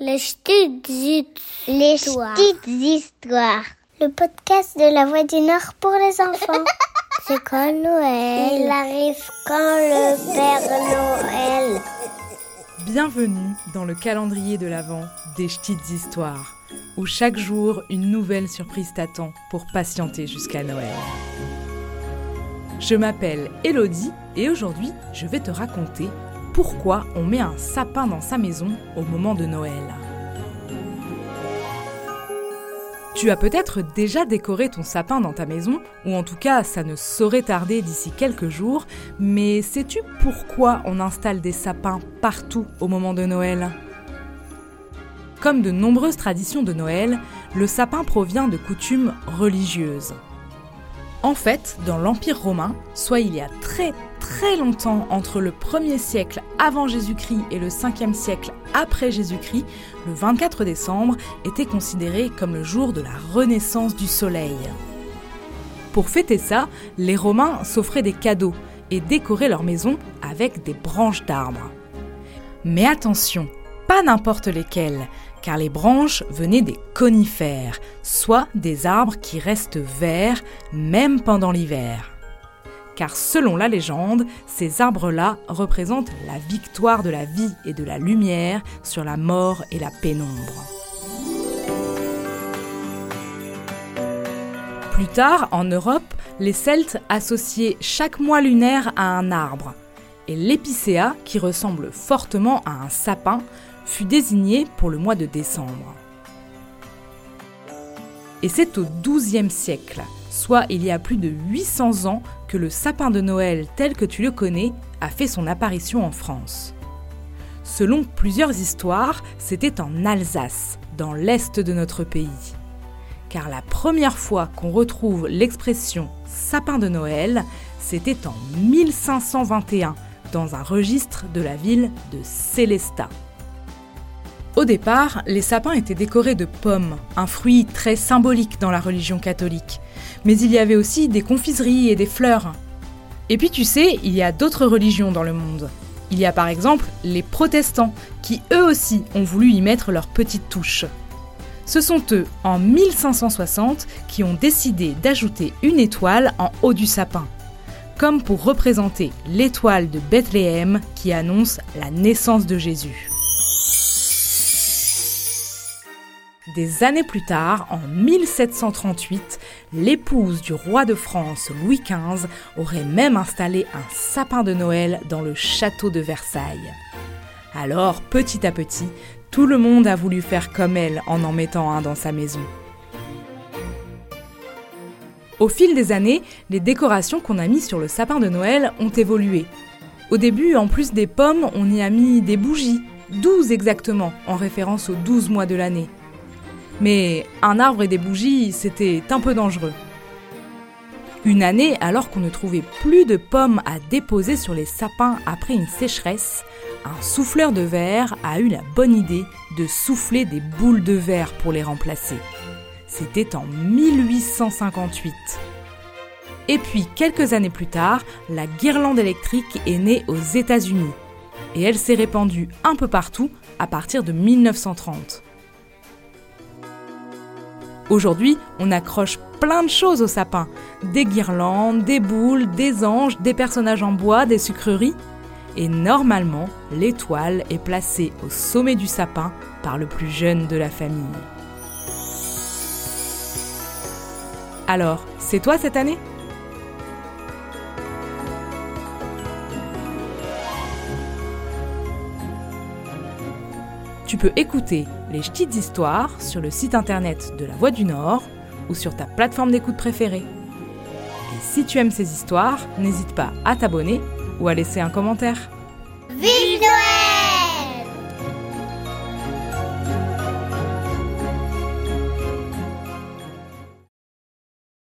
Les petites Les histoires. petites histoires. Le podcast de la Voix du Nord pour les enfants. C'est quand Noël Il arrive quand le Père Noël Bienvenue dans le calendrier de l'Avent des petites histoires, où chaque jour une nouvelle surprise t'attend pour patienter jusqu'à Noël. Je m'appelle Elodie et aujourd'hui je vais te raconter pourquoi on met un sapin dans sa maison au moment de Noël. Tu as peut-être déjà décoré ton sapin dans ta maison, ou en tout cas ça ne saurait tarder d'ici quelques jours, mais sais-tu pourquoi on installe des sapins partout au moment de Noël? Comme de nombreuses traditions de Noël, le sapin provient de coutumes religieuses. En fait, dans l'Empire romain, soit il y a très très longtemps entre le 1er siècle avant Jésus-Christ et le 5e siècle après Jésus-Christ, le 24 décembre était considéré comme le jour de la renaissance du soleil. Pour fêter ça, les Romains s'offraient des cadeaux et décoraient leur maison avec des branches d'arbres. Mais attention, pas n'importe lesquelles, car les branches venaient des conifères, soit des arbres qui restent verts même pendant l'hiver. Car selon la légende, ces arbres-là représentent la victoire de la vie et de la lumière sur la mort et la pénombre. Plus tard, en Europe, les Celtes associaient chaque mois lunaire à un arbre. Et l'épicéa, qui ressemble fortement à un sapin, fut désigné pour le mois de décembre. Et c'est au XIIe siècle, soit il y a plus de 800 ans, que le sapin de Noël tel que tu le connais a fait son apparition en France. Selon plusieurs histoires, c'était en Alsace, dans l'est de notre pays. Car la première fois qu'on retrouve l'expression sapin de Noël, c'était en 1521, dans un registre de la ville de Célestat. Au départ, les sapins étaient décorés de pommes, un fruit très symbolique dans la religion catholique. Mais il y avait aussi des confiseries et des fleurs. Et puis tu sais, il y a d'autres religions dans le monde. Il y a par exemple les protestants, qui eux aussi ont voulu y mettre leur petite touche. Ce sont eux, en 1560, qui ont décidé d'ajouter une étoile en haut du sapin, comme pour représenter l'étoile de Bethléem qui annonce la naissance de Jésus. Des années plus tard, en 1738, l'épouse du roi de France Louis XV aurait même installé un sapin de Noël dans le château de Versailles. Alors, petit à petit, tout le monde a voulu faire comme elle en en mettant un dans sa maison. Au fil des années, les décorations qu'on a mises sur le sapin de Noël ont évolué. Au début, en plus des pommes, on y a mis des bougies, 12 exactement, en référence aux 12 mois de l'année. Mais un arbre et des bougies, c'était un peu dangereux. Une année, alors qu'on ne trouvait plus de pommes à déposer sur les sapins après une sécheresse, un souffleur de verre a eu la bonne idée de souffler des boules de verre pour les remplacer. C'était en 1858. Et puis, quelques années plus tard, la guirlande électrique est née aux États-Unis. Et elle s'est répandue un peu partout à partir de 1930. Aujourd'hui, on accroche plein de choses au sapin. Des guirlandes, des boules, des anges, des personnages en bois, des sucreries. Et normalement, l'étoile est placée au sommet du sapin par le plus jeune de la famille. Alors, c'est toi cette année? Tu peux écouter les petites histoires sur le site internet de la Voix du Nord ou sur ta plateforme d'écoute préférée. Et si tu aimes ces histoires, n'hésite pas à t'abonner ou à laisser un commentaire.